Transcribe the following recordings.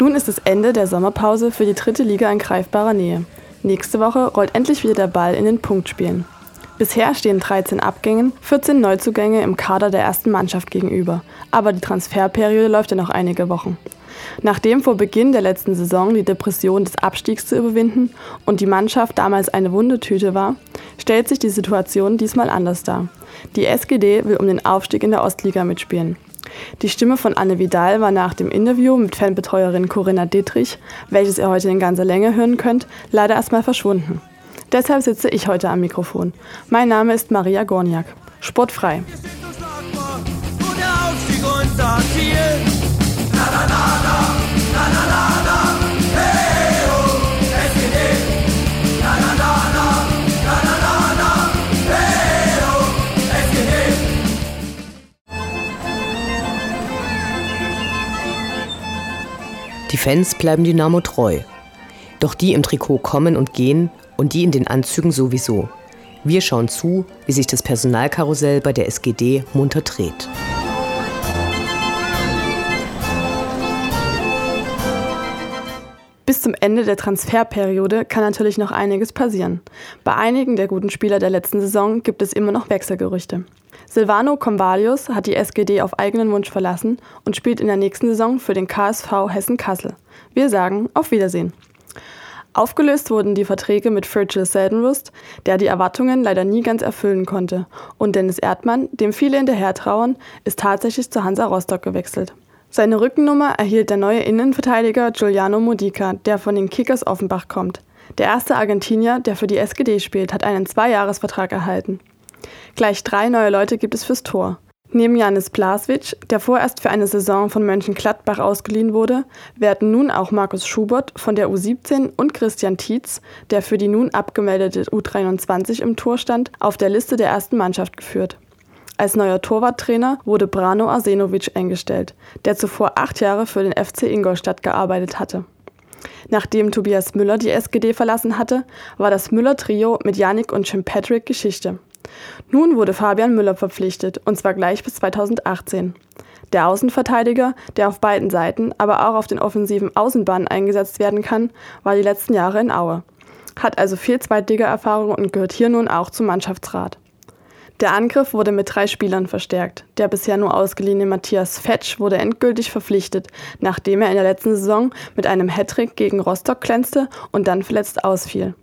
Nun ist es Ende der Sommerpause für die dritte Liga in greifbarer Nähe. Nächste Woche rollt endlich wieder der Ball in den Punktspielen. Bisher stehen 13 Abgängen, 14 Neuzugänge im Kader der ersten Mannschaft gegenüber. Aber die Transferperiode läuft ja noch einige Wochen. Nachdem vor Beginn der letzten Saison die Depression des Abstiegs zu überwinden und die Mannschaft damals eine Wundetüte war, stellt sich die Situation diesmal anders dar. Die SGD will um den Aufstieg in der Ostliga mitspielen. Die Stimme von Anne Vidal war nach dem Interview mit Fanbetreuerin Corinna Dietrich, welches ihr heute in ganzer Länge hören könnt, leider erstmal verschwunden. Deshalb sitze ich heute am Mikrofon. Mein Name ist Maria Gorniak. Sportfrei. Wir sind Die Fans bleiben Dynamo treu. Doch die im Trikot kommen und gehen und die in den Anzügen sowieso. Wir schauen zu, wie sich das Personalkarussell bei der SGD munter dreht. Bis zum Ende der Transferperiode kann natürlich noch einiges passieren. Bei einigen der guten Spieler der letzten Saison gibt es immer noch Wechselgerüchte. Silvano Convalius hat die SGD auf eigenen Wunsch verlassen und spielt in der nächsten Saison für den KSV Hessen-Kassel. Wir sagen auf Wiedersehen. Aufgelöst wurden die Verträge mit Virgil Seldenrust, der die Erwartungen leider nie ganz erfüllen konnte, und Dennis Erdmann, dem viele hinterher trauern, ist tatsächlich zu Hansa Rostock gewechselt. Seine Rückennummer erhielt der neue Innenverteidiger Giuliano Modica, der von den Kickers Offenbach kommt. Der erste Argentinier, der für die SGD spielt, hat einen Zweijahresvertrag erhalten. Gleich drei neue Leute gibt es fürs Tor. Neben Janis Blaswitsch, der vorerst für eine Saison von Mönchengladbach ausgeliehen wurde, werden nun auch Markus Schubert von der U17 und Christian Tietz, der für die nun abgemeldete U23 im Tor stand, auf der Liste der ersten Mannschaft geführt. Als neuer Torwarttrainer wurde Brano Arsenovic eingestellt, der zuvor acht Jahre für den FC Ingolstadt gearbeitet hatte. Nachdem Tobias Müller die SGD verlassen hatte, war das Müller-Trio mit Yannick und Jim Patrick Geschichte. Nun wurde Fabian Müller verpflichtet, und zwar gleich bis 2018. Der Außenverteidiger, der auf beiden Seiten, aber auch auf den offensiven Außenbahnen eingesetzt werden kann, war die letzten Jahre in Aue. Hat also viel Zweitliga-Erfahrung und gehört hier nun auch zum Mannschaftsrat. Der Angriff wurde mit drei Spielern verstärkt. Der bisher nur ausgeliehene Matthias Fetsch wurde endgültig verpflichtet, nachdem er in der letzten Saison mit einem Hattrick gegen Rostock glänzte und dann verletzt ausfiel.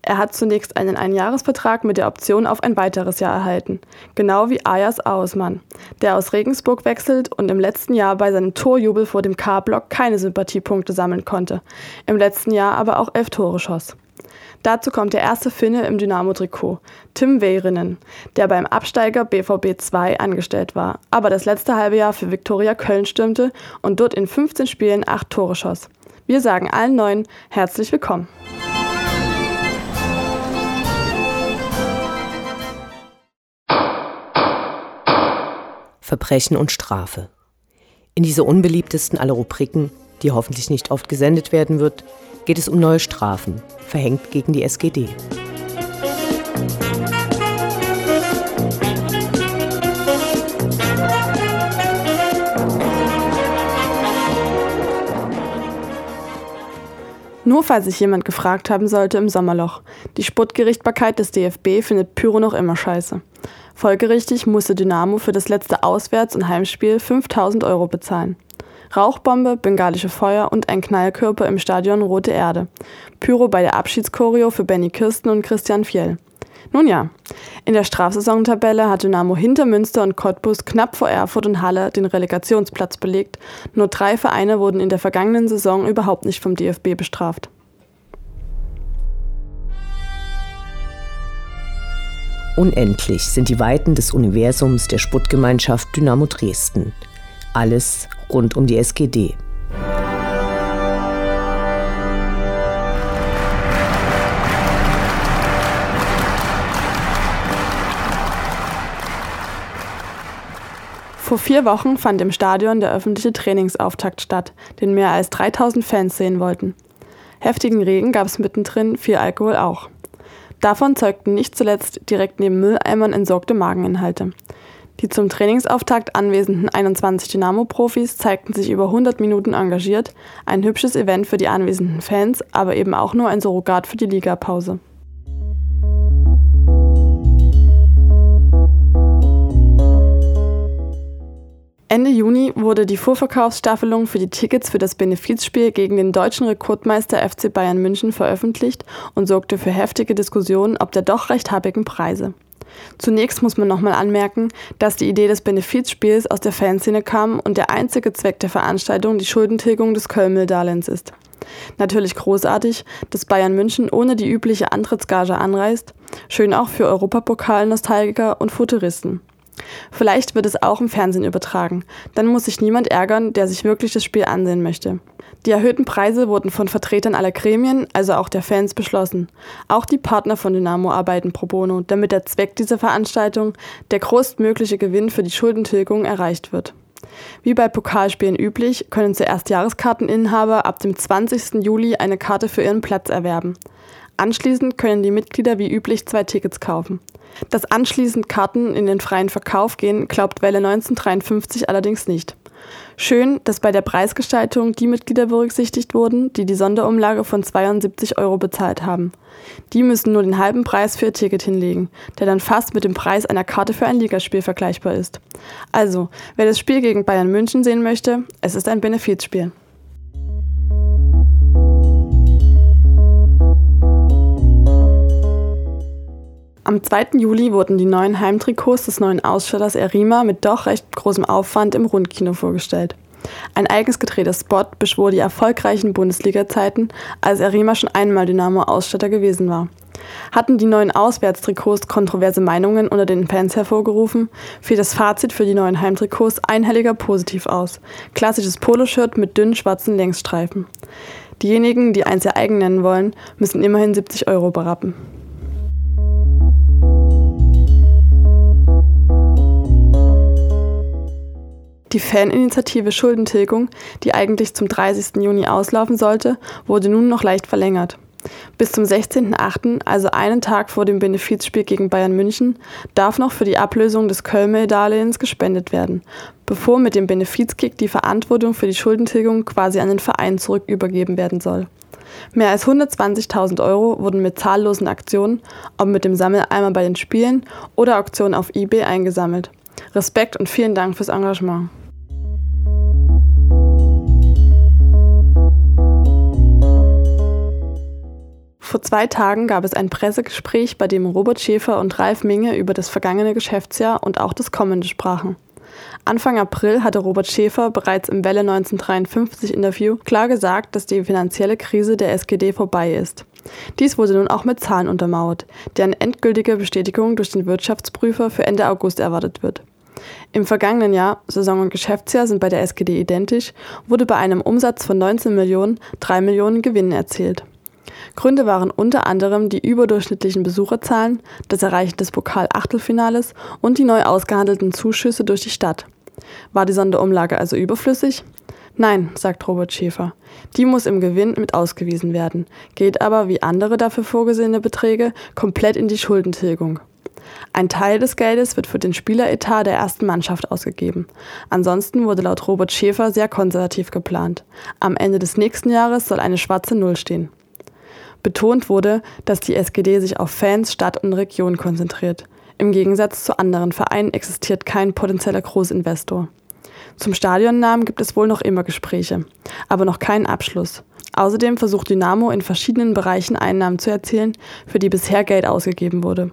Er hat zunächst einen Einjahresvertrag mit der Option auf ein weiteres Jahr erhalten, genau wie Ayas Ausmann, der aus Regensburg wechselt und im letzten Jahr bei seinem Torjubel vor dem K-Block keine Sympathiepunkte sammeln konnte, im letzten Jahr aber auch elf Tore schoss. Dazu kommt der erste Finne im Dynamo-Trikot, Tim Weirinen, der beim Absteiger BVB 2 angestellt war, aber das letzte halbe Jahr für Viktoria Köln stürmte und dort in 15 Spielen acht Tore schoss. Wir sagen allen Neuen herzlich willkommen. Verbrechen und Strafe. In dieser unbeliebtesten aller Rubriken, die hoffentlich nicht oft gesendet werden wird, geht es um neue Strafen, verhängt gegen die SGD. Nur falls sich jemand gefragt haben sollte im Sommerloch. Die Sportgerichtbarkeit des DFB findet Pyro noch immer scheiße. Folgerichtig musste Dynamo für das letzte Auswärts- und Heimspiel 5000 Euro bezahlen. Rauchbombe, bengalische Feuer und ein Knallkörper im Stadion Rote Erde. Pyro bei der Abschiedschoreo für Benny Kirsten und Christian Fjell. Nun ja, in der Strafsaisontabelle hat Dynamo hinter Münster und Cottbus knapp vor Erfurt und Halle den Relegationsplatz belegt. Nur drei Vereine wurden in der vergangenen Saison überhaupt nicht vom DFB bestraft. Unendlich sind die Weiten des Universums der Sputtgemeinschaft Dynamo Dresden. Alles rund um die SGD. Vor vier Wochen fand im Stadion der öffentliche Trainingsauftakt statt, den mehr als 3000 Fans sehen wollten. Heftigen Regen gab es mittendrin, viel Alkohol auch. Davon zeugten nicht zuletzt direkt neben Mülleimern entsorgte Mageninhalte. Die zum Trainingsauftakt anwesenden 21 Dynamo-Profis zeigten sich über 100 Minuten engagiert, ein hübsches Event für die anwesenden Fans, aber eben auch nur ein Surrogat für die Ligapause. Ende Juni wurde die Vorverkaufsstaffelung für die Tickets für das Benefizspiel gegen den deutschen Rekordmeister FC Bayern München veröffentlicht und sorgte für heftige Diskussionen ob der doch recht habigen Preise. Zunächst muss man nochmal anmerken, dass die Idee des Benefizspiels aus der Fanszene kam und der einzige Zweck der Veranstaltung die Schuldentilgung des Köln-Darlehens ist. Natürlich großartig, dass Bayern München ohne die übliche Antrittsgage anreist, schön auch für Europapokal-Nostalgiker und Futuristen. Vielleicht wird es auch im Fernsehen übertragen. Dann muss sich niemand ärgern, der sich wirklich das Spiel ansehen möchte. Die erhöhten Preise wurden von Vertretern aller Gremien, also auch der Fans, beschlossen. Auch die Partner von Dynamo arbeiten pro bono, damit der Zweck dieser Veranstaltung, der größtmögliche Gewinn für die Schuldentilgung, erreicht wird. Wie bei Pokalspielen üblich, können zuerst Jahreskarteninhaber ab dem 20. Juli eine Karte für ihren Platz erwerben. Anschließend können die Mitglieder wie üblich zwei Tickets kaufen. Dass anschließend Karten in den freien Verkauf gehen, glaubt Welle 1953 allerdings nicht. Schön, dass bei der Preisgestaltung die Mitglieder berücksichtigt wurden, die die Sonderumlage von 72 Euro bezahlt haben. Die müssen nur den halben Preis für ihr Ticket hinlegen, der dann fast mit dem Preis einer Karte für ein Ligaspiel vergleichbar ist. Also, wer das Spiel gegen Bayern München sehen möchte, es ist ein Benefizspiel. Am 2. Juli wurden die neuen Heimtrikots des neuen Ausstatters Erima mit doch recht großem Aufwand im Rundkino vorgestellt. Ein eigens gedrehter Spot beschwor die erfolgreichen Bundesliga-Zeiten, als Erima schon einmal Dynamo-Ausstatter gewesen war. Hatten die neuen Auswärtstrikots kontroverse Meinungen unter den Fans hervorgerufen, fiel das Fazit für die neuen Heimtrikots einhelliger positiv aus. Klassisches Poloshirt mit dünnen schwarzen Längsstreifen. Diejenigen, die eins ihr eigen nennen wollen, müssen immerhin 70 Euro berappen. Die Faninitiative Schuldentilgung, die eigentlich zum 30. Juni auslaufen sollte, wurde nun noch leicht verlängert. Bis zum 16.08., also einen Tag vor dem Benefizspiel gegen Bayern München, darf noch für die Ablösung des Kölmel-Darlehens gespendet werden, bevor mit dem Benefizkick die Verantwortung für die Schuldentilgung quasi an den Verein zurückübergeben werden soll. Mehr als 120.000 Euro wurden mit zahllosen Aktionen, ob mit dem Sammeleimer bei den Spielen oder Auktionen auf eBay eingesammelt. Respekt und vielen Dank fürs Engagement. Vor zwei Tagen gab es ein Pressegespräch, bei dem Robert Schäfer und Ralf Minge über das vergangene Geschäftsjahr und auch das kommende sprachen. Anfang April hatte Robert Schäfer bereits im Welle 1953 Interview klar gesagt, dass die finanzielle Krise der SGD vorbei ist. Dies wurde nun auch mit Zahlen untermauert, deren endgültige Bestätigung durch den Wirtschaftsprüfer für Ende August erwartet wird. Im vergangenen Jahr, Saison und Geschäftsjahr sind bei der SGD identisch, wurde bei einem Umsatz von 19 Millionen 3 Millionen Gewinn erzielt. Gründe waren unter anderem die überdurchschnittlichen Besucherzahlen, das Erreichen des Pokal-Achtelfinales und die neu ausgehandelten Zuschüsse durch die Stadt. War die Sonderumlage also überflüssig? Nein, sagt Robert Schäfer. Die muss im Gewinn mit ausgewiesen werden, geht aber, wie andere dafür vorgesehene Beträge, komplett in die Schuldentilgung. Ein Teil des Geldes wird für den Spieleretat der ersten Mannschaft ausgegeben. Ansonsten wurde laut Robert Schäfer sehr konservativ geplant. Am Ende des nächsten Jahres soll eine schwarze Null stehen. Betont wurde, dass die SGD sich auf Fans, Stadt und Region konzentriert. Im Gegensatz zu anderen Vereinen existiert kein potenzieller Großinvestor. Zum Stadionnamen gibt es wohl noch immer Gespräche, aber noch keinen Abschluss. Außerdem versucht Dynamo in verschiedenen Bereichen Einnahmen zu erzielen, für die bisher Geld ausgegeben wurde.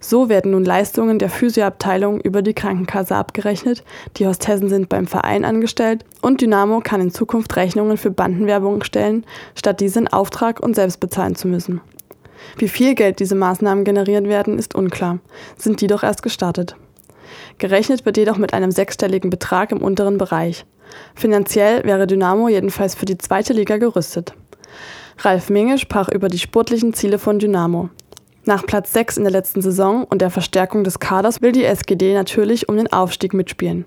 So werden nun Leistungen der Physioabteilung über die Krankenkasse abgerechnet, die Hostessen sind beim Verein angestellt und Dynamo kann in Zukunft Rechnungen für Bandenwerbung stellen, statt diese in Auftrag und selbst bezahlen zu müssen. Wie viel Geld diese Maßnahmen generieren werden, ist unklar, sind die doch erst gestartet. Gerechnet wird jedoch mit einem sechsstelligen Betrag im unteren Bereich. Finanziell wäre Dynamo jedenfalls für die zweite Liga gerüstet. Ralf Minge sprach über die sportlichen Ziele von Dynamo. Nach Platz 6 in der letzten Saison und der Verstärkung des Kaders will die SGD natürlich um den Aufstieg mitspielen.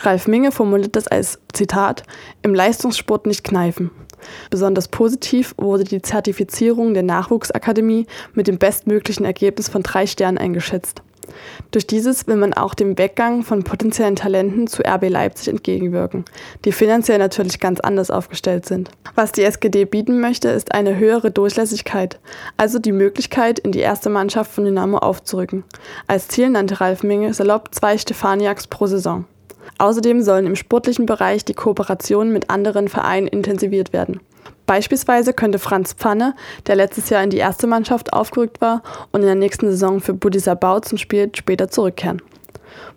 Ralf Minge formuliert das als Zitat im Leistungssport nicht kneifen. Besonders positiv wurde die Zertifizierung der Nachwuchsakademie mit dem bestmöglichen Ergebnis von drei Sternen eingeschätzt. Durch dieses will man auch dem Weggang von potenziellen Talenten zu RB Leipzig entgegenwirken, die finanziell natürlich ganz anders aufgestellt sind. Was die SGD bieten möchte, ist eine höhere Durchlässigkeit, also die Möglichkeit, in die erste Mannschaft von Dynamo aufzurücken. Als Ziel nannte Ralf Minge salopp zwei Stefaniaks pro Saison. Außerdem sollen im sportlichen Bereich die Kooperationen mit anderen Vereinen intensiviert werden. Beispielsweise könnte Franz Pfanne, der letztes Jahr in die erste Mannschaft aufgerückt war und in der nächsten Saison für Budisa Bautzen spielt, später zurückkehren.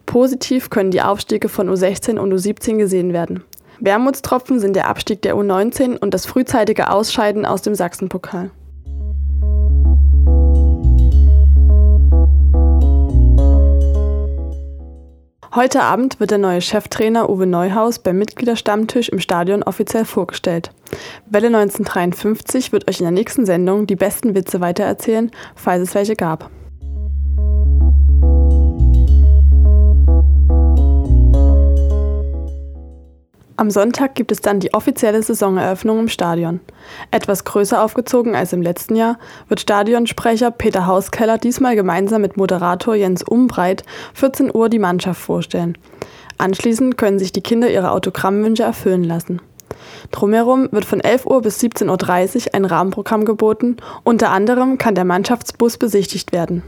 Positiv können die Aufstiege von U16 und U17 gesehen werden. Wermutstropfen sind der Abstieg der U19 und das frühzeitige Ausscheiden aus dem Sachsenpokal. Heute Abend wird der neue Cheftrainer Uwe Neuhaus beim Mitgliederstammtisch im Stadion offiziell vorgestellt. Welle 1953 wird euch in der nächsten Sendung die besten Witze weitererzählen, falls es welche gab. Am Sonntag gibt es dann die offizielle Saisoneröffnung im Stadion. Etwas größer aufgezogen als im letzten Jahr wird Stadionsprecher Peter Hauskeller diesmal gemeinsam mit Moderator Jens Umbreit 14 Uhr die Mannschaft vorstellen. Anschließend können sich die Kinder ihre Autogrammwünsche erfüllen lassen. Drumherum wird von 11 Uhr bis 17.30 Uhr ein Rahmenprogramm geboten, unter anderem kann der Mannschaftsbus besichtigt werden.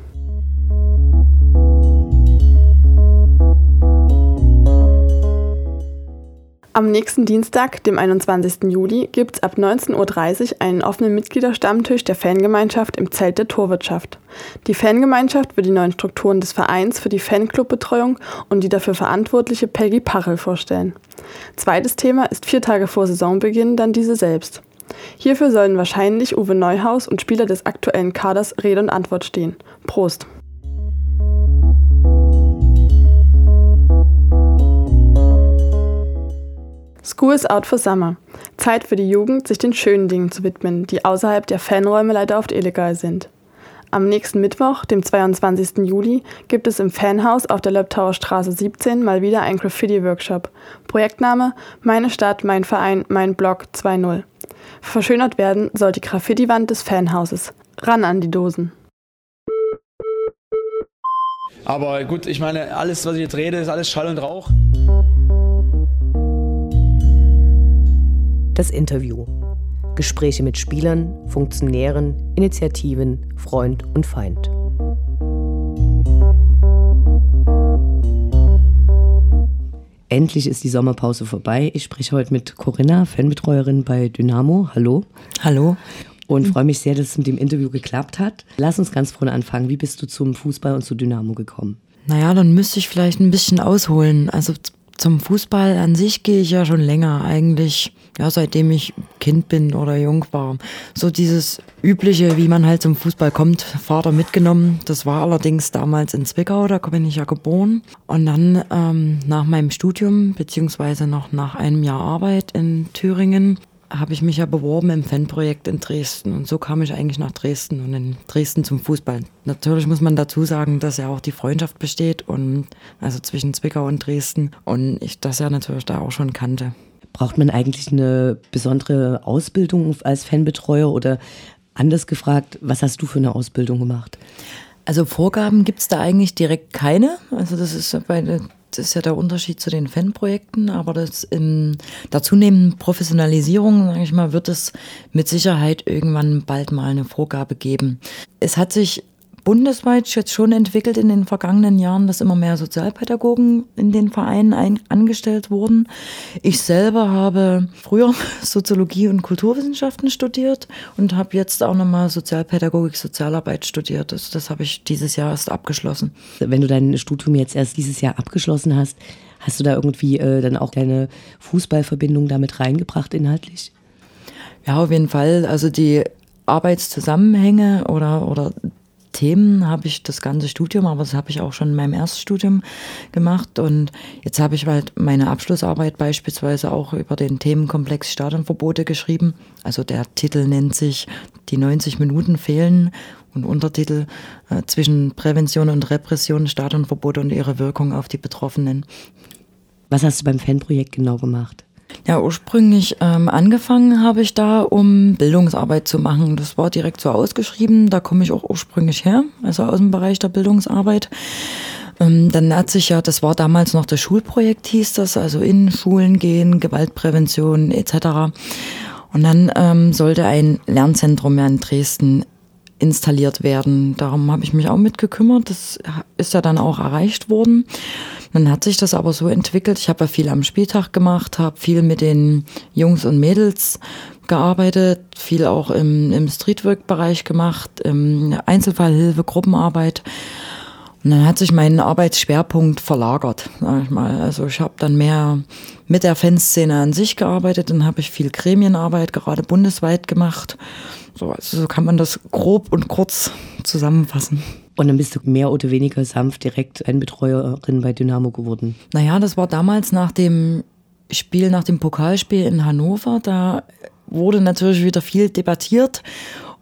Am nächsten Dienstag, dem 21. Juli, gibt es ab 19.30 Uhr einen offenen Mitgliederstammtisch der Fangemeinschaft im Zelt der Torwirtschaft. Die Fangemeinschaft wird die neuen Strukturen des Vereins für die Fanclubbetreuung und die dafür verantwortliche Peggy Parrell vorstellen. Zweites Thema ist vier Tage vor Saisonbeginn dann diese selbst. Hierfür sollen wahrscheinlich Uwe Neuhaus und Spieler des aktuellen Kaders Rede und Antwort stehen. Prost! School is out for summer. Zeit für die Jugend, sich den schönen Dingen zu widmen, die außerhalb der Fanräume leider oft illegal sind. Am nächsten Mittwoch, dem 22. Juli, gibt es im Fanhaus auf der Löbtauer Straße 17 mal wieder ein Graffiti-Workshop. Projektname Meine Stadt, mein Verein, mein Blog 2.0. Verschönert werden soll die Graffiti-Wand des Fanhauses. Ran an die Dosen. Aber gut, ich meine, alles, was ich jetzt rede, ist alles Schall und Rauch. Das Interview. Gespräche mit Spielern, Funktionären, Initiativen, Freund und Feind. Endlich ist die Sommerpause vorbei. Ich spreche heute mit Corinna, Fanbetreuerin bei Dynamo. Hallo. Hallo. Und freue mich sehr, dass es mit dem Interview geklappt hat. Lass uns ganz vorne anfangen. Wie bist du zum Fußball und zu Dynamo gekommen? Naja, dann müsste ich vielleicht ein bisschen ausholen. Also zum Fußball an sich gehe ich ja schon länger, eigentlich, ja, seitdem ich Kind bin oder jung war. So dieses übliche, wie man halt zum Fußball kommt, Vater mitgenommen. Das war allerdings damals in Zwickau, da bin ich ja geboren. Und dann ähm, nach meinem Studium, beziehungsweise noch nach einem Jahr Arbeit in Thüringen, habe ich mich ja beworben im Fanprojekt in Dresden. Und so kam ich eigentlich nach Dresden und in Dresden zum Fußball. Natürlich muss man dazu sagen, dass ja auch die Freundschaft besteht und also zwischen Zwickau und Dresden und ich das ja natürlich da auch schon kannte. Braucht man eigentlich eine besondere Ausbildung als Fanbetreuer oder anders gefragt, was hast du für eine Ausbildung gemacht? Also Vorgaben gibt es da eigentlich direkt keine. Also das ist bei das ist ja der Unterschied zu den Fanprojekten, aber das in der zunehmenden Professionalisierung, sage ich mal, wird es mit Sicherheit irgendwann bald mal eine Vorgabe geben. Es hat sich bundesweit jetzt schon entwickelt in den vergangenen Jahren, dass immer mehr Sozialpädagogen in den Vereinen ein, angestellt wurden. Ich selber habe früher Soziologie und Kulturwissenschaften studiert und habe jetzt auch nochmal Sozialpädagogik, Sozialarbeit studiert. Also das habe ich dieses Jahr erst abgeschlossen. Wenn du dein Studium jetzt erst dieses Jahr abgeschlossen hast, hast du da irgendwie äh, dann auch deine Fußballverbindung damit reingebracht inhaltlich? Ja, auf jeden Fall. Also die Arbeitszusammenhänge oder, oder Themen habe ich das ganze Studium, aber das habe ich auch schon in meinem Erststudium gemacht. Und jetzt habe ich halt meine Abschlussarbeit beispielsweise auch über den Themenkomplex Stadionverbote geschrieben. Also der Titel nennt sich Die 90 Minuten fehlen und Untertitel äh, zwischen Prävention und Repression, Stadionverbote und ihre Wirkung auf die Betroffenen. Was hast du beim Fanprojekt genau gemacht? Ja, ursprünglich ähm, angefangen habe ich da, um Bildungsarbeit zu machen. Das war direkt so ausgeschrieben. Da komme ich auch ursprünglich her, also aus dem Bereich der Bildungsarbeit. Ähm, dann hat sich ja, das war damals noch das Schulprojekt, hieß das, also in Schulen gehen, Gewaltprävention etc. Und dann ähm, sollte ein Lernzentrum ja in Dresden installiert werden. Darum habe ich mich auch mitgekümmert. Das ist ja dann auch erreicht worden. Dann hat sich das aber so entwickelt. Ich habe ja viel am Spieltag gemacht, habe viel mit den Jungs und Mädels gearbeitet, viel auch im, im Streetwork-Bereich gemacht, im Einzelfallhilfe, Gruppenarbeit. Und dann hat sich mein Arbeitsschwerpunkt verlagert, sag ich mal. Also ich habe dann mehr mit der Fanszene an sich gearbeitet, dann habe ich viel Gremienarbeit, gerade bundesweit gemacht. So, also so kann man das grob und kurz zusammenfassen. Und dann bist du mehr oder weniger sanft direkt ein Betreuerin bei Dynamo geworden. Naja, das war damals nach dem Spiel, nach dem Pokalspiel in Hannover. Da wurde natürlich wieder viel debattiert.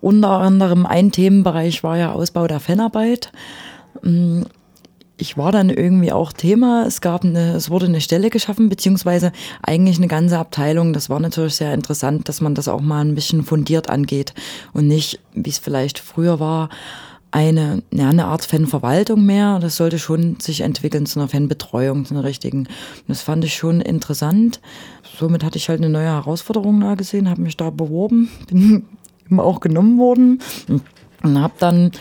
Unter anderem ein Themenbereich war ja Ausbau der Fanarbeit. Mm, ich war dann irgendwie auch Thema. Es gab eine, es wurde eine Stelle geschaffen, beziehungsweise eigentlich eine ganze Abteilung. Das war natürlich sehr interessant, dass man das auch mal ein bisschen fundiert angeht und nicht, wie es vielleicht früher war, eine, ja, eine Art Fanverwaltung mehr. Das sollte schon sich entwickeln zu einer Fanbetreuung, zu einer richtigen. das fand ich schon interessant. Somit hatte ich halt eine neue Herausforderung da gesehen, habe mich da beworben, bin immer auch genommen worden und habe dann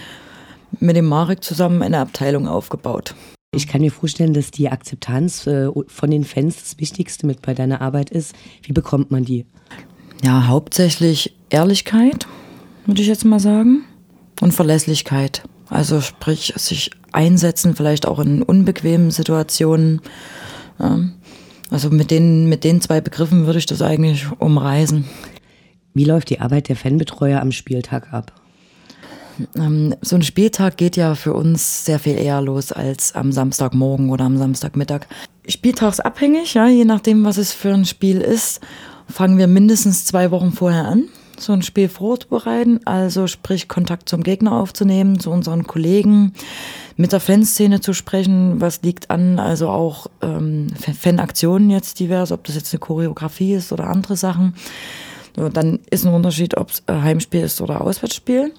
mit dem Marek zusammen eine Abteilung aufgebaut. Ich kann mir vorstellen, dass die Akzeptanz äh, von den Fans das Wichtigste mit bei deiner Arbeit ist. Wie bekommt man die? Ja, hauptsächlich Ehrlichkeit, würde ich jetzt mal sagen und Verlässlichkeit. Also sprich, sich einsetzen, vielleicht auch in unbequemen Situationen. Also mit den, mit den zwei Begriffen würde ich das eigentlich umreißen. Wie läuft die Arbeit der Fanbetreuer am Spieltag ab? Ähm, so ein Spieltag geht ja für uns sehr viel eher los als am Samstagmorgen oder am Samstagmittag. Spieltagsabhängig, ja, je nachdem, was es für ein Spiel ist, fangen wir mindestens zwei Wochen vorher an so ein Spiel vorzubereiten, also sprich Kontakt zum Gegner aufzunehmen, zu unseren Kollegen, mit der Fanszene zu sprechen, was liegt an, also auch ähm, Fanaktionen jetzt divers, ob das jetzt eine Choreografie ist oder andere Sachen. So, dann ist ein Unterschied, ob es Heimspiel ist oder Auswärtsspiel.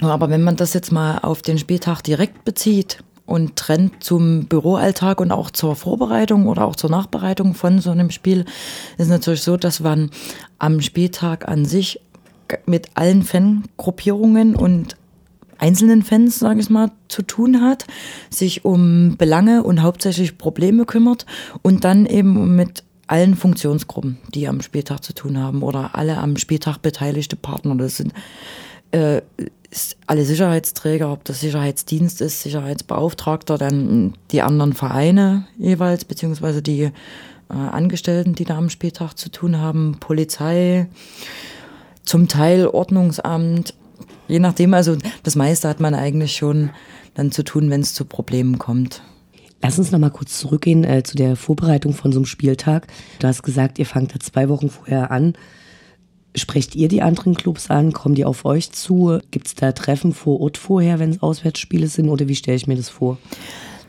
Aber wenn man das jetzt mal auf den Spieltag direkt bezieht, und trennt zum Büroalltag und auch zur Vorbereitung oder auch zur Nachbereitung von so einem Spiel, ist natürlich so, dass man am Spieltag an sich mit allen Fangruppierungen und einzelnen Fans, sage ich mal, zu tun hat, sich um Belange und hauptsächlich Probleme kümmert und dann eben mit allen Funktionsgruppen, die am Spieltag zu tun haben oder alle am Spieltag beteiligte Partner. Das sind äh, alle Sicherheitsträger, ob das Sicherheitsdienst ist, Sicherheitsbeauftragter, dann die anderen Vereine jeweils, beziehungsweise die äh, Angestellten, die da am Spieltag zu tun haben, Polizei, zum Teil Ordnungsamt, je nachdem, also das meiste hat man eigentlich schon dann zu tun, wenn es zu Problemen kommt. Lass uns noch mal kurz zurückgehen äh, zu der Vorbereitung von so einem Spieltag. Du hast gesagt, ihr fangt da zwei Wochen vorher an. Sprecht ihr die anderen Clubs an? Kommen die auf euch zu? Gibt es da Treffen vor Ort vorher, wenn es Auswärtsspiele sind? Oder wie stelle ich mir das vor?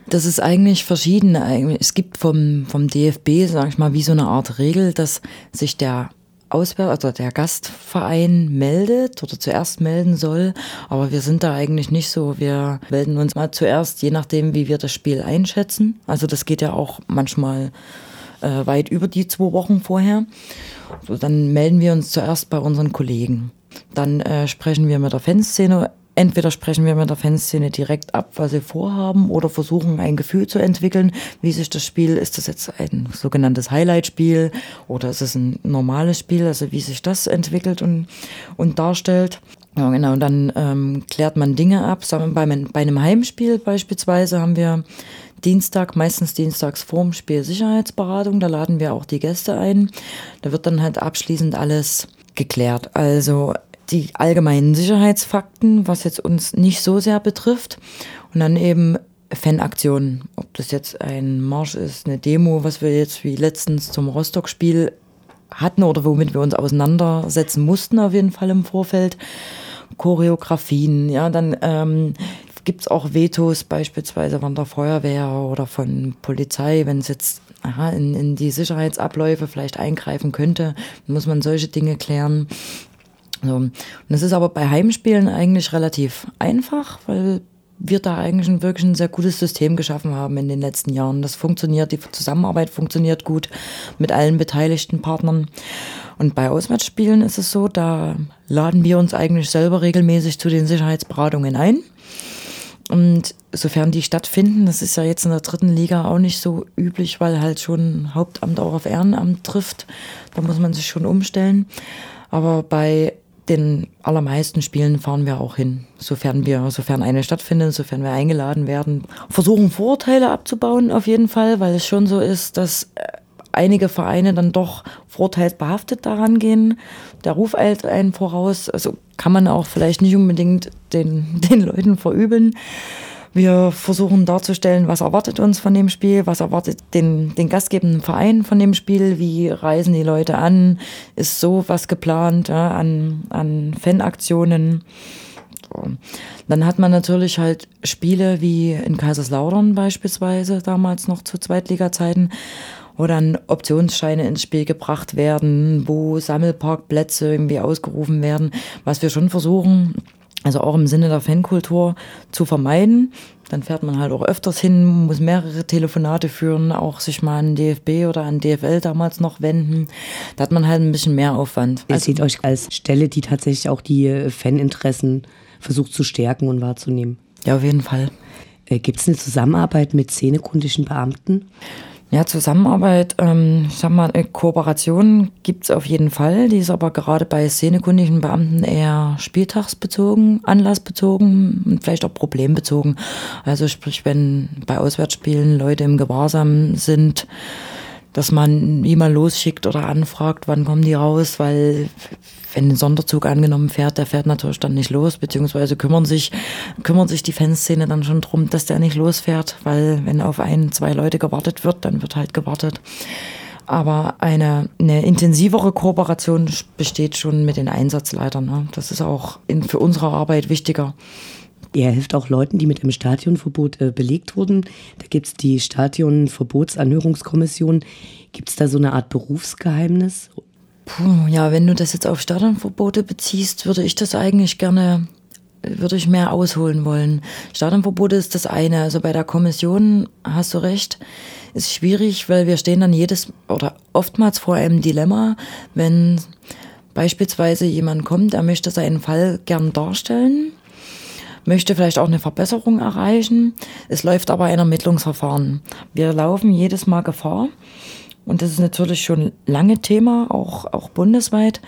Das ist eigentlich verschieden. Es gibt vom, vom DFB, sage ich mal, wie so eine Art Regel, dass sich der Auswär also der Gastverein meldet oder zuerst melden soll. Aber wir sind da eigentlich nicht so. Wir melden uns mal zuerst, je nachdem, wie wir das Spiel einschätzen. Also das geht ja auch manchmal äh, weit über die zwei Wochen vorher. So, dann melden wir uns zuerst bei unseren Kollegen. Dann äh, sprechen wir mit der Fanszene entweder sprechen wir mit der Fanszene direkt ab, was sie vorhaben, oder versuchen ein Gefühl zu entwickeln, wie sich das Spiel, ist das jetzt ein sogenanntes Highlight-Spiel oder ist es ein normales Spiel, also wie sich das entwickelt und, und darstellt. Ja, genau, und dann ähm, klärt man Dinge ab. Bei, bei einem Heimspiel beispielsweise haben wir Dienstag, meistens dienstags vorm Spiel Sicherheitsberatung, da laden wir auch die Gäste ein. Da wird dann halt abschließend alles geklärt. Also die allgemeinen Sicherheitsfakten, was jetzt uns nicht so sehr betrifft. Und dann eben Fanaktionen. Ob das jetzt ein Marsch ist, eine Demo, was wir jetzt wie letztens zum Rostock-Spiel hatten oder womit wir uns auseinandersetzen mussten, auf jeden Fall im Vorfeld. Choreografien, ja, dann ähm, gibt es auch Vetos beispielsweise von der Feuerwehr oder von Polizei, wenn es jetzt aha, in, in die Sicherheitsabläufe vielleicht eingreifen könnte, muss man solche Dinge klären. So. Und das ist aber bei Heimspielen eigentlich relativ einfach, weil wir da eigentlich ein wirklich ein sehr gutes System geschaffen haben in den letzten Jahren. Das funktioniert, die Zusammenarbeit funktioniert gut mit allen beteiligten Partnern. Und bei Auswärtsspielen ist es so, da laden wir uns eigentlich selber regelmäßig zu den Sicherheitsberatungen ein. Und sofern die stattfinden, das ist ja jetzt in der dritten Liga auch nicht so üblich, weil halt schon Hauptamt auch auf Ehrenamt trifft. Da muss man sich schon umstellen. Aber bei den allermeisten Spielen fahren wir auch hin, sofern wir, sofern eine stattfindet, sofern wir eingeladen werden. Versuchen Vorurteile abzubauen auf jeden Fall, weil es schon so ist, dass äh, einige Vereine dann doch vorteilsbehaftet daran gehen. Der Ruf eilt einen voraus. Also kann man auch vielleicht nicht unbedingt den, den Leuten verübeln. Wir versuchen darzustellen, was erwartet uns von dem Spiel, was erwartet den, den gastgebenden Verein von dem Spiel, wie reisen die Leute an, ist so was geplant ja, an, an Fanaktionen. Dann hat man natürlich halt Spiele wie in Kaiserslautern beispielsweise, damals noch zu Zweitliga-Zeiten, wo dann Optionsscheine ins Spiel gebracht werden, wo Sammelparkplätze irgendwie ausgerufen werden, was wir schon versuchen, also auch im Sinne der Fankultur zu vermeiden. Dann fährt man halt auch öfters hin, muss mehrere Telefonate führen, auch sich mal an DFB oder an DFL damals noch wenden. Da hat man halt ein bisschen mehr Aufwand. Ihr also, seht euch als Stelle, die tatsächlich auch die äh, Faninteressen versucht zu stärken und wahrzunehmen. Ja, auf jeden Fall. Äh, Gibt es eine Zusammenarbeit mit szenekundischen Beamten? Ja, Zusammenarbeit, ähm, ich sag mal, eine Kooperation gibt's auf jeden Fall. Die ist aber gerade bei szenekundigen Beamten eher spieltagsbezogen, anlassbezogen und vielleicht auch problembezogen. Also sprich, wenn bei Auswärtsspielen Leute im Gewahrsam sind, dass man jemand losschickt oder anfragt, wann kommen die raus, weil wenn ein Sonderzug angenommen fährt, der fährt natürlich dann nicht los, beziehungsweise kümmern sich, kümmern sich die Fanszene dann schon drum, dass der nicht losfährt, weil wenn auf ein, zwei Leute gewartet wird, dann wird halt gewartet. Aber eine, eine intensivere Kooperation besteht schon mit den Einsatzleitern. Ne? Das ist auch in, für unsere Arbeit wichtiger. Ihr hilft auch Leuten, die mit dem Stadionverbot äh, belegt wurden. Da gibt es die Stadionverbotsanhörungskommission. Gibt es da so eine Art Berufsgeheimnis? Puh, ja, wenn du das jetzt auf Stadionverbote beziehst, würde ich das eigentlich gerne, würde ich mehr ausholen wollen. Stadionverbote ist das eine. Also bei der Kommission hast du recht, ist schwierig, weil wir stehen dann jedes oder oftmals vor einem Dilemma, wenn beispielsweise jemand kommt, er möchte seinen Fall gern darstellen möchte vielleicht auch eine Verbesserung erreichen. Es läuft aber ein Ermittlungsverfahren. Wir laufen jedes Mal Gefahr, und das ist natürlich schon lange Thema, auch, auch bundesweit,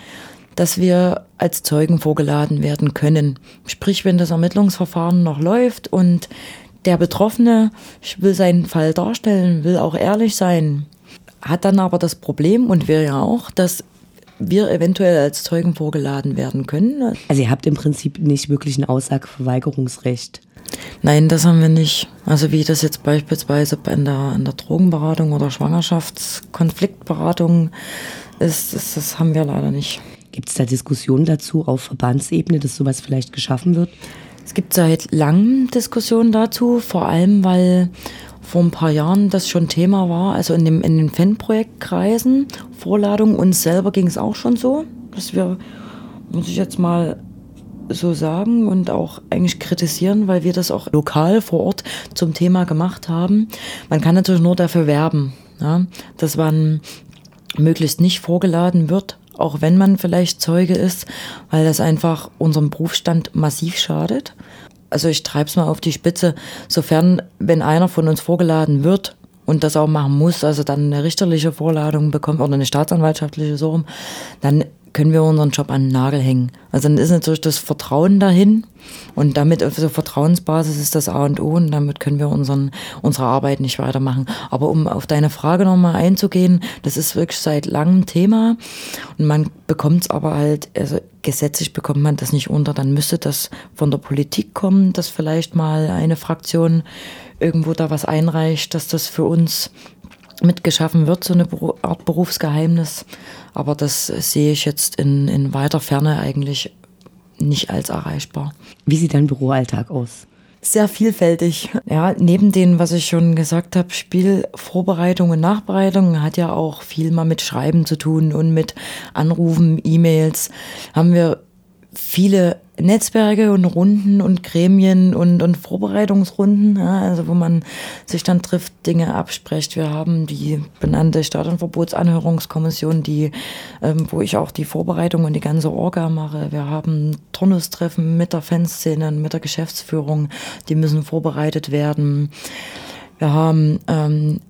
dass wir als Zeugen vorgeladen werden können. Sprich, wenn das Ermittlungsverfahren noch läuft und der Betroffene will seinen Fall darstellen, will auch ehrlich sein, hat dann aber das Problem, und wir ja auch, dass wir eventuell als Zeugen vorgeladen werden können. Also ihr habt im Prinzip nicht wirklich ein Aussageverweigerungsrecht. Nein, das haben wir nicht. Also wie das jetzt beispielsweise in der, in der Drogenberatung oder Schwangerschaftskonfliktberatung ist, das, das haben wir leider nicht. Gibt es da Diskussionen dazu auf Verbandsebene, dass sowas vielleicht geschaffen wird? Es gibt seit langem Diskussionen dazu, vor allem weil vor ein paar Jahren das schon Thema war, also in, dem, in den Fanprojektkreisen, Vorladung, uns selber ging es auch schon so, dass wir, muss ich jetzt mal so sagen und auch eigentlich kritisieren, weil wir das auch lokal vor Ort zum Thema gemacht haben. Man kann natürlich nur dafür werben, ja, dass man möglichst nicht vorgeladen wird, auch wenn man vielleicht Zeuge ist, weil das einfach unserem Berufsstand massiv schadet. Also ich treibe es mal auf die Spitze, sofern, wenn einer von uns vorgeladen wird und das auch machen muss, also dann eine richterliche Vorladung bekommt oder eine staatsanwaltschaftliche so rum, dann können wir unseren Job an den Nagel hängen. Also dann ist natürlich das Vertrauen dahin und damit auf der Vertrauensbasis ist das A und O und damit können wir unseren, unsere Arbeit nicht weitermachen. Aber um auf deine Frage nochmal einzugehen, das ist wirklich seit langem Thema und man bekommt es aber halt, also gesetzlich bekommt man das nicht unter, dann müsste das von der Politik kommen, dass vielleicht mal eine Fraktion irgendwo da was einreicht, dass das für uns mitgeschaffen wird, so eine Art Berufsgeheimnis. Aber das sehe ich jetzt in, in weiter Ferne eigentlich nicht als erreichbar. Wie sieht dein Büroalltag aus? Sehr vielfältig. Ja, neben dem, was ich schon gesagt habe, Spielvorbereitung und Nachbereitung hat ja auch viel mal mit Schreiben zu tun und mit Anrufen, E-Mails. Haben wir viele Netzwerke und Runden und Gremien und, und Vorbereitungsrunden, ja, also wo man sich dann trifft, Dinge abspricht. Wir haben die benannte Staat- und Verbotsanhörungskommission, die, ähm, wo ich auch die Vorbereitung und die ganze Orga mache. Wir haben Turnustreffen mit der Fanszene, mit der Geschäftsführung, die müssen vorbereitet werden. Wir haben ähm,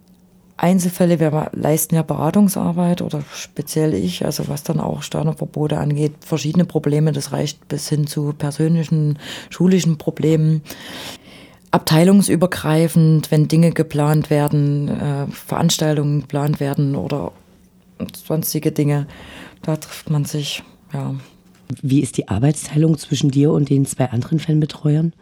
Einzelfälle, wir leisten ja Beratungsarbeit oder speziell ich, also was dann auch Steuerverbote angeht, verschiedene Probleme, das reicht bis hin zu persönlichen, schulischen Problemen. Abteilungsübergreifend, wenn Dinge geplant werden, äh, Veranstaltungen geplant werden oder sonstige Dinge, da trifft man sich, ja. Wie ist die Arbeitsteilung zwischen dir und den zwei anderen Fanbetreuern?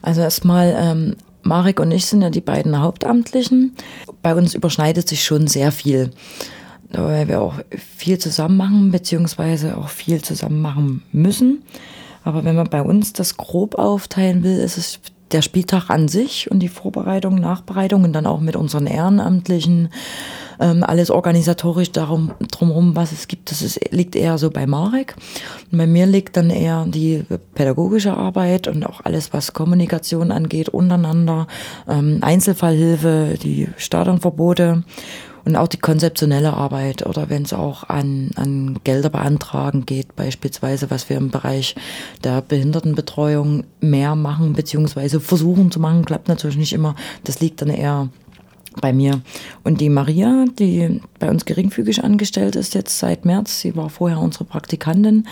Also erstmal ähm, Marek und ich sind ja die beiden Hauptamtlichen. Bei uns überschneidet sich schon sehr viel, weil wir auch viel zusammen machen, beziehungsweise auch viel zusammen machen müssen. Aber wenn man bei uns das grob aufteilen will, ist es der Spieltag an sich und die Vorbereitung, Nachbereitung und dann auch mit unseren Ehrenamtlichen ähm, alles organisatorisch darum drumherum, was es gibt. Das ist, liegt eher so bei Marek. Und bei mir liegt dann eher die pädagogische Arbeit und auch alles, was Kommunikation angeht, untereinander, ähm, Einzelfallhilfe, die Stadionverbote auch die konzeptionelle Arbeit oder wenn es auch an, an Gelder beantragen geht, beispielsweise, was wir im Bereich der Behindertenbetreuung mehr machen, beziehungsweise versuchen zu machen, klappt natürlich nicht immer. Das liegt dann eher bei mir. Und die Maria, die bei uns geringfügig angestellt ist jetzt seit März, sie war vorher unsere Praktikantin,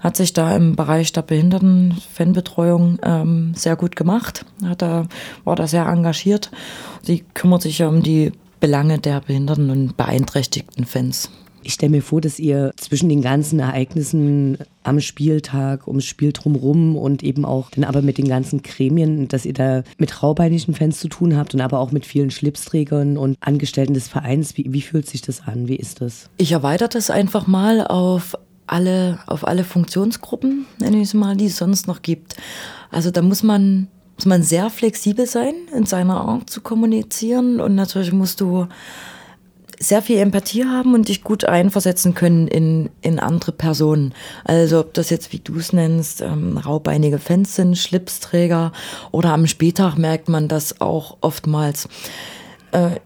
hat sich da im Bereich der Behinderten-Fanbetreuung ähm, sehr gut gemacht, hat da, war da sehr engagiert. Sie kümmert sich ja um die Belange der behinderten und beeinträchtigten Fans. Ich stelle mir vor, dass ihr zwischen den ganzen Ereignissen am Spieltag, ums Spiel drumherum und eben auch dann aber mit den ganzen Gremien, dass ihr da mit raubeinigen Fans zu tun habt und aber auch mit vielen Schlipsträgern und Angestellten des Vereins. Wie, wie fühlt sich das an? Wie ist das? Ich erweitere das einfach mal auf alle, auf alle Funktionsgruppen, nenne ich es mal, die es sonst noch gibt. Also da muss man muss man sehr flexibel sein in seiner Art zu kommunizieren und natürlich musst du sehr viel Empathie haben und dich gut einversetzen können in, in andere Personen. Also ob das jetzt, wie du es nennst, ähm, raubeinige Fans sind, Schlipsträger oder am Spieltag merkt man das auch oftmals. Äh,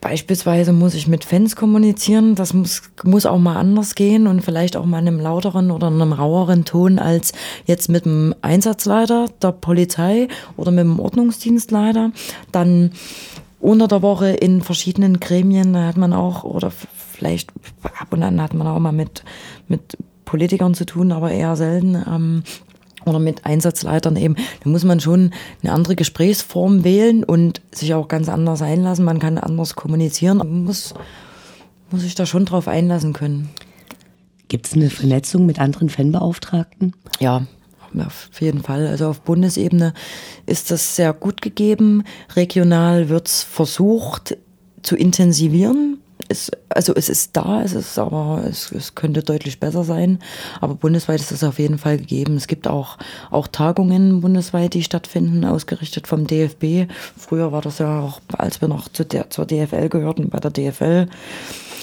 Beispielsweise muss ich mit Fans kommunizieren, das muss, muss auch mal anders gehen und vielleicht auch mal in einem lauteren oder einem raueren Ton als jetzt mit dem Einsatzleiter der Polizei oder mit dem Ordnungsdienstleiter. Dann unter der Woche in verschiedenen Gremien, da hat man auch, oder vielleicht ab und an hat man auch mal mit, mit Politikern zu tun, aber eher selten. Ähm, oder mit Einsatzleitern eben, da muss man schon eine andere Gesprächsform wählen und sich auch ganz anders einlassen. Man kann anders kommunizieren. Man muss, muss sich da schon drauf einlassen können. Gibt es eine Vernetzung mit anderen Fanbeauftragten? Ja, auf jeden Fall. Also auf Bundesebene ist das sehr gut gegeben. Regional wird es versucht zu intensivieren. Ist, also es ist da, es ist aber, es, es könnte deutlich besser sein. Aber bundesweit ist es auf jeden Fall gegeben. Es gibt auch, auch Tagungen bundesweit, die stattfinden, ausgerichtet vom DFB. Früher war das ja auch, als wir noch zu der, zur DFL gehörten, bei der DFL.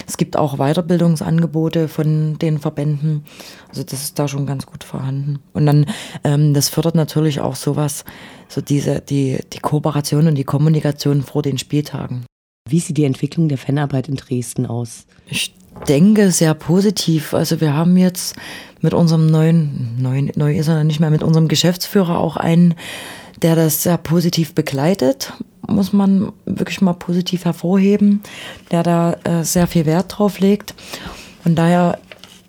Es gibt auch Weiterbildungsangebote von den Verbänden. Also das ist da schon ganz gut vorhanden. Und dann, ähm, das fördert natürlich auch sowas, so diese, die, die Kooperation und die Kommunikation vor den Spieltagen. Wie sieht die Entwicklung der Fanarbeit in Dresden aus? Ich denke sehr positiv. Also wir haben jetzt mit unserem neuen, neuen neu ist er nicht mehr, mit unserem Geschäftsführer auch einen, der das sehr positiv begleitet, muss man wirklich mal positiv hervorheben, der da äh, sehr viel Wert drauf legt. Und daher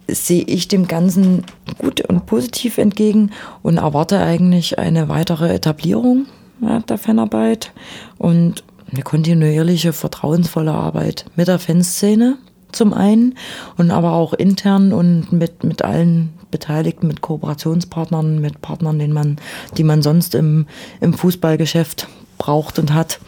sehe ich dem Ganzen gut und positiv entgegen und erwarte eigentlich eine weitere Etablierung ja, der Fanarbeit und eine kontinuierliche, vertrauensvolle Arbeit mit der Fanszene zum einen und aber auch intern und mit, mit allen Beteiligten, mit Kooperationspartnern, mit Partnern, den man, die man sonst im, im Fußballgeschäft braucht und hat.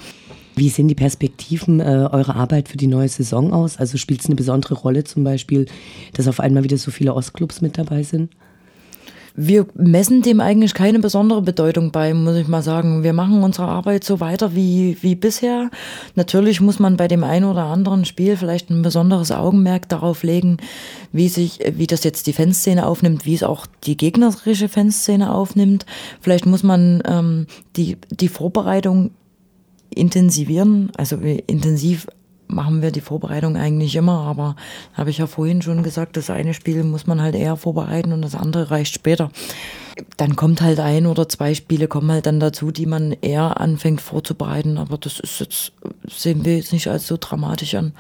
Wie sehen die Perspektiven äh, eurer Arbeit für die neue Saison aus? Also spielt es eine besondere Rolle zum Beispiel, dass auf einmal wieder so viele Ostclubs mit dabei sind? Wir messen dem eigentlich keine besondere Bedeutung bei, muss ich mal sagen. Wir machen unsere Arbeit so weiter wie, wie bisher. Natürlich muss man bei dem einen oder anderen Spiel vielleicht ein besonderes Augenmerk darauf legen, wie sich, wie das jetzt die Fanszene aufnimmt, wie es auch die gegnerische Fanszene aufnimmt. Vielleicht muss man ähm, die, die Vorbereitung intensivieren, also intensiv machen wir die Vorbereitung eigentlich immer, aber habe ich ja vorhin schon gesagt, das eine Spiel muss man halt eher vorbereiten und das andere reicht später. Dann kommt halt ein oder zwei Spiele kommen halt dann dazu, die man eher anfängt vorzubereiten, aber das ist jetzt, sehen wir jetzt nicht als so dramatisch an.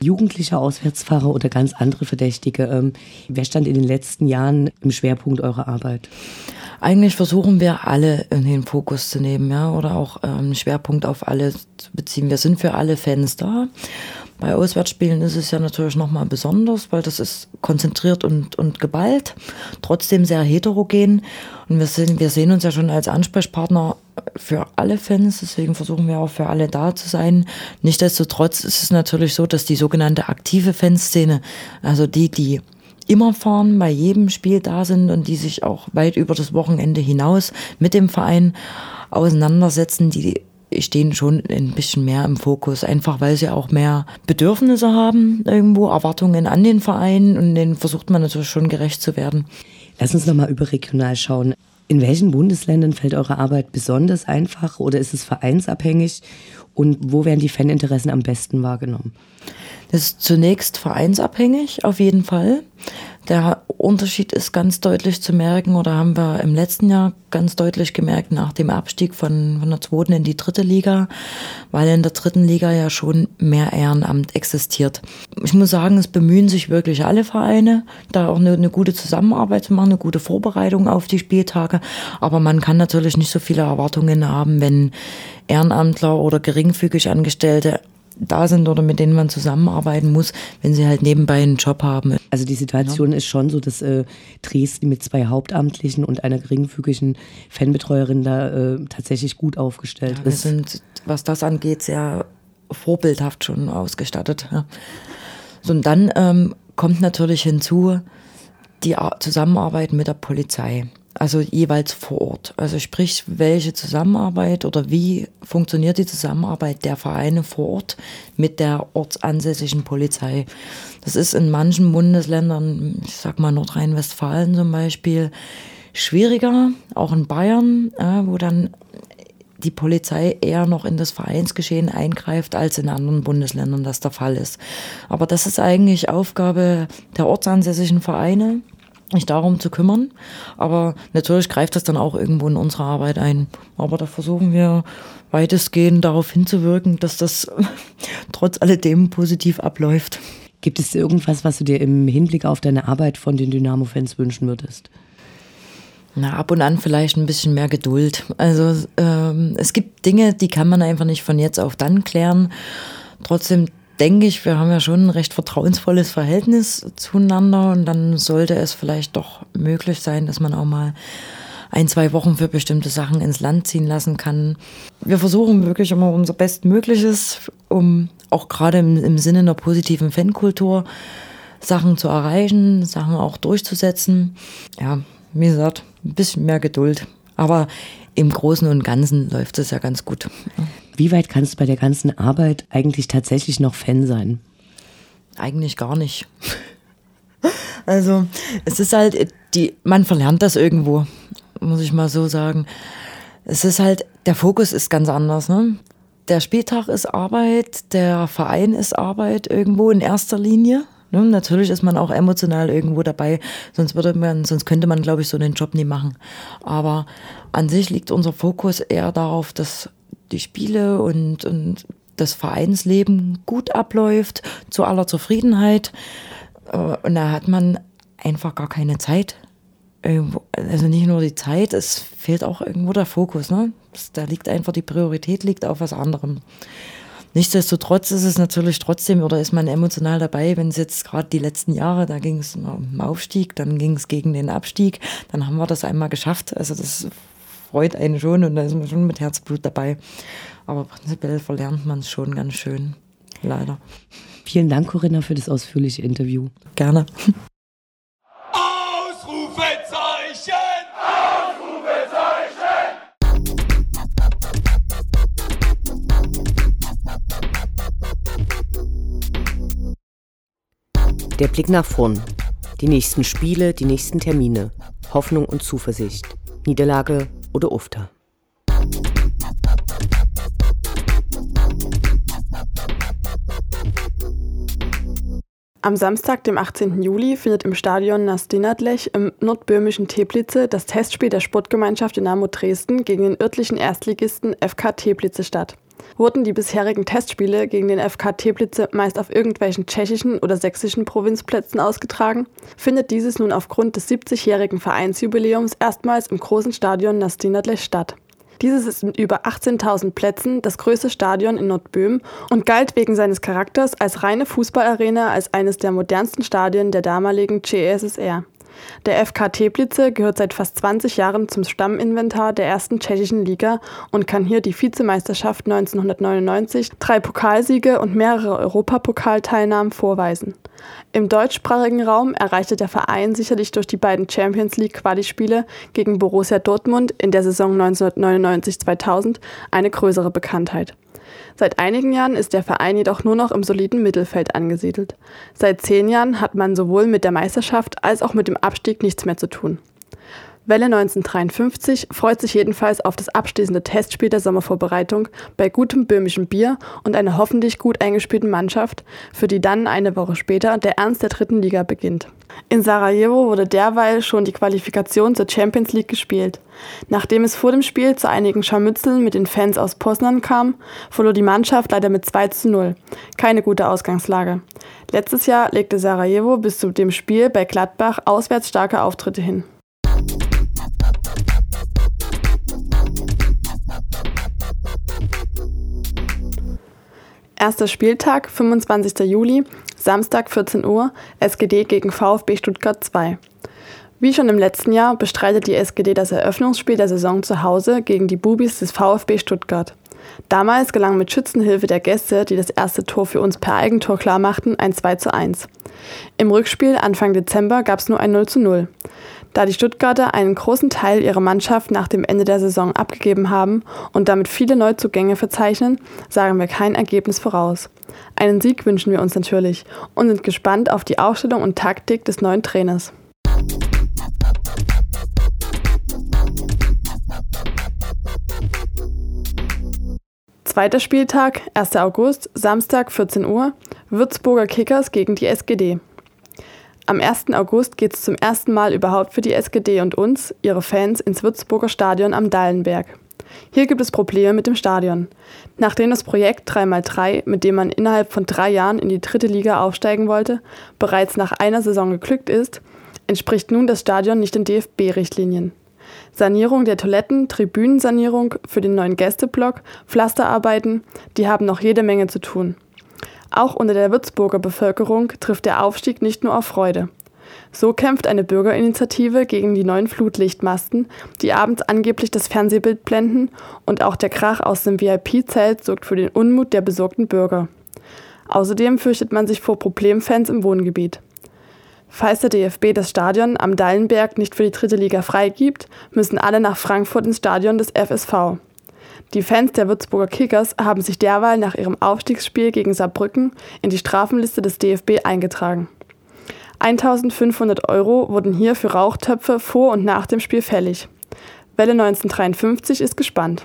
Jugendliche Auswärtsfahrer oder ganz andere Verdächtige, ähm, wer stand in den letzten Jahren im Schwerpunkt eurer Arbeit? Eigentlich versuchen wir alle in den Fokus zu nehmen, ja, oder auch ähm, Schwerpunkt auf alle zu beziehen. Wir sind für alle Fans da. Bei Auswärtsspielen ist es ja natürlich nochmal besonders, weil das ist konzentriert und, und geballt, trotzdem sehr heterogen. Und wir, sind, wir sehen uns ja schon als Ansprechpartner für alle Fans, deswegen versuchen wir auch für alle da zu sein. Nichtsdestotrotz ist es natürlich so, dass die sogenannte aktive Fanszene, also die, die immer fahren, bei jedem Spiel da sind und die sich auch weit über das Wochenende hinaus mit dem Verein auseinandersetzen, die stehen schon ein bisschen mehr im Fokus, einfach weil sie auch mehr Bedürfnisse haben, irgendwo Erwartungen an den Verein und denen versucht man natürlich schon gerecht zu werden. Lass uns nochmal überregional schauen. In welchen Bundesländern fällt eure Arbeit besonders einfach oder ist es vereinsabhängig? Und wo werden die Faninteressen am besten wahrgenommen? Das ist zunächst vereinsabhängig, auf jeden Fall. Der Unterschied ist ganz deutlich zu merken oder haben wir im letzten Jahr ganz deutlich gemerkt nach dem Abstieg von, von der zweiten in die dritte Liga, weil in der dritten Liga ja schon mehr Ehrenamt existiert. Ich muss sagen, es bemühen sich wirklich alle Vereine, da auch eine, eine gute Zusammenarbeit zu machen, eine gute Vorbereitung auf die Spieltage. Aber man kann natürlich nicht so viele Erwartungen haben, wenn Ehrenamtler oder geringfügig Angestellte da sind oder mit denen man zusammenarbeiten muss, wenn sie halt nebenbei einen Job haben. Also die Situation ja. ist schon so, dass äh, Dresden mit zwei Hauptamtlichen und einer geringfügigen Fanbetreuerin da äh, tatsächlich gut aufgestellt ja, wir ist. Wir sind, was das angeht, sehr vorbildhaft schon ausgestattet. Ja. So, und dann ähm, kommt natürlich hinzu die Zusammenarbeit mit der Polizei also jeweils vor Ort. Also sprich, welche Zusammenarbeit oder wie funktioniert die Zusammenarbeit der Vereine vor Ort mit der ortsansässigen Polizei. Das ist in manchen Bundesländern, ich sag mal Nordrhein-Westfalen zum Beispiel, schwieriger, auch in Bayern, wo dann die Polizei eher noch in das Vereinsgeschehen eingreift, als in anderen Bundesländern das der Fall ist. Aber das ist eigentlich Aufgabe der ortsansässigen Vereine sich darum zu kümmern. Aber natürlich greift das dann auch irgendwo in unsere Arbeit ein. Aber da versuchen wir weitestgehend darauf hinzuwirken, dass das trotz alledem positiv abläuft. Gibt es irgendwas, was du dir im Hinblick auf deine Arbeit von den Dynamo-Fans wünschen würdest? Na, ab und an vielleicht ein bisschen mehr Geduld. Also ähm, es gibt Dinge, die kann man einfach nicht von jetzt auf dann klären. Trotzdem denke ich, wir haben ja schon ein recht vertrauensvolles Verhältnis zueinander und dann sollte es vielleicht doch möglich sein, dass man auch mal ein, zwei Wochen für bestimmte Sachen ins Land ziehen lassen kann. Wir versuchen wirklich immer unser Bestmögliches, um auch gerade im, im Sinne einer positiven Fankultur Sachen zu erreichen, Sachen auch durchzusetzen. Ja, wie gesagt, ein bisschen mehr Geduld. Aber im Großen und Ganzen läuft es ja ganz gut. Wie weit kannst du bei der ganzen Arbeit eigentlich tatsächlich noch Fan sein? Eigentlich gar nicht. Also es ist halt, die, man verlernt das irgendwo, muss ich mal so sagen. Es ist halt, der Fokus ist ganz anders. Ne? Der Spieltag ist Arbeit, der Verein ist Arbeit irgendwo in erster Linie. Ne? Natürlich ist man auch emotional irgendwo dabei, sonst würde man, sonst könnte man, glaube ich, so einen Job nie machen. Aber an sich liegt unser Fokus eher darauf, dass die Spiele und, und das Vereinsleben gut abläuft, zu aller Zufriedenheit. Äh, und da hat man einfach gar keine Zeit. Also nicht nur die Zeit, es fehlt auch irgendwo der Fokus. Ne? Da liegt einfach die Priorität liegt auf was anderem. Nichtsdestotrotz ist es natürlich trotzdem oder ist man emotional dabei, wenn es jetzt gerade die letzten Jahre, da ging es um Aufstieg, dann ging es gegen den Abstieg, dann haben wir das einmal geschafft. Also das freut einen schon und da ist man schon mit Herzblut dabei. Aber prinzipiell verlernt man es schon ganz schön, leider. Vielen Dank, Corinna, für das ausführliche Interview. Gerne. Der Blick nach vorn. Die nächsten Spiele, die nächsten Termine. Hoffnung und Zuversicht. Niederlage oder Ufter. Am Samstag, dem 18. Juli, findet im Stadion Nastinadlech im nordböhmischen Teplice das Testspiel der Sportgemeinschaft Dynamo Dresden gegen den örtlichen Erstligisten FK Teplice statt. Wurden die bisherigen Testspiele gegen den FK Teplice meist auf irgendwelchen tschechischen oder sächsischen Provinzplätzen ausgetragen, findet dieses nun aufgrund des 70-jährigen Vereinsjubiläums erstmals im großen Stadion Nastinadlech statt. Dieses ist mit über 18.000 Plätzen das größte Stadion in Nordböhmen und galt wegen seines Charakters als reine Fußballarena als eines der modernsten Stadien der damaligen CSSR. Der FK Teplice gehört seit fast 20 Jahren zum Stamminventar der ersten tschechischen Liga und kann hier die Vizemeisterschaft 1999, drei Pokalsiege und mehrere Europapokalteilnahmen vorweisen. Im deutschsprachigen Raum erreichte der Verein sicherlich durch die beiden Champions League Quali-Spiele gegen Borussia Dortmund in der Saison 1999-2000 eine größere Bekanntheit. Seit einigen Jahren ist der Verein jedoch nur noch im soliden Mittelfeld angesiedelt. Seit zehn Jahren hat man sowohl mit der Meisterschaft als auch mit dem Abstieg nichts mehr zu tun. Welle 1953 freut sich jedenfalls auf das abschließende Testspiel der Sommervorbereitung bei gutem böhmischem Bier und einer hoffentlich gut eingespielten Mannschaft, für die dann eine Woche später der Ernst der dritten Liga beginnt. In Sarajevo wurde derweil schon die Qualifikation zur Champions League gespielt. Nachdem es vor dem Spiel zu einigen Scharmützeln mit den Fans aus Poznan kam, verlor die Mannschaft leider mit 2 zu 0. Keine gute Ausgangslage. Letztes Jahr legte Sarajevo bis zu dem Spiel bei Gladbach auswärts starke Auftritte hin. Erster Spieltag, 25. Juli, Samstag 14 Uhr, SGD gegen VfB Stuttgart 2. Wie schon im letzten Jahr bestreitet die SGD das Eröffnungsspiel der Saison zu Hause gegen die Bubis des VfB Stuttgart. Damals gelang mit Schützenhilfe der Gäste, die das erste Tor für uns per Eigentor klarmachten, ein 2 zu 1. Im Rückspiel Anfang Dezember gab es nur ein 0 zu 0. Da die Stuttgarter einen großen Teil ihrer Mannschaft nach dem Ende der Saison abgegeben haben und damit viele Neuzugänge verzeichnen, sagen wir kein Ergebnis voraus. Einen Sieg wünschen wir uns natürlich und sind gespannt auf die Aufstellung und Taktik des neuen Trainers. Zweiter Spieltag, 1. August, Samstag 14 Uhr, Würzburger Kickers gegen die SGD. Am 1. August geht es zum ersten Mal überhaupt für die SGD und uns, ihre Fans, ins Würzburger Stadion am Dallenberg. Hier gibt es Probleme mit dem Stadion. Nachdem das Projekt 3x3, mit dem man innerhalb von drei Jahren in die dritte Liga aufsteigen wollte, bereits nach einer Saison geglückt ist, entspricht nun das Stadion nicht den DFB-Richtlinien. Sanierung der Toiletten, Tribünensanierung für den neuen Gästeblock, Pflasterarbeiten, die haben noch jede Menge zu tun. Auch unter der Würzburger Bevölkerung trifft der Aufstieg nicht nur auf Freude. So kämpft eine Bürgerinitiative gegen die neuen Flutlichtmasten, die abends angeblich das Fernsehbild blenden, und auch der Krach aus dem VIP-Zelt sorgt für den Unmut der besorgten Bürger. Außerdem fürchtet man sich vor Problemfans im Wohngebiet. Falls der DFB das Stadion am Dallenberg nicht für die dritte Liga freigibt, müssen alle nach Frankfurt ins Stadion des FSV. Die Fans der Würzburger Kickers haben sich derweil nach ihrem Aufstiegsspiel gegen Saarbrücken in die Strafenliste des DFB eingetragen. 1500 Euro wurden hier für Rauchtöpfe vor und nach dem Spiel fällig. Welle 1953 ist gespannt.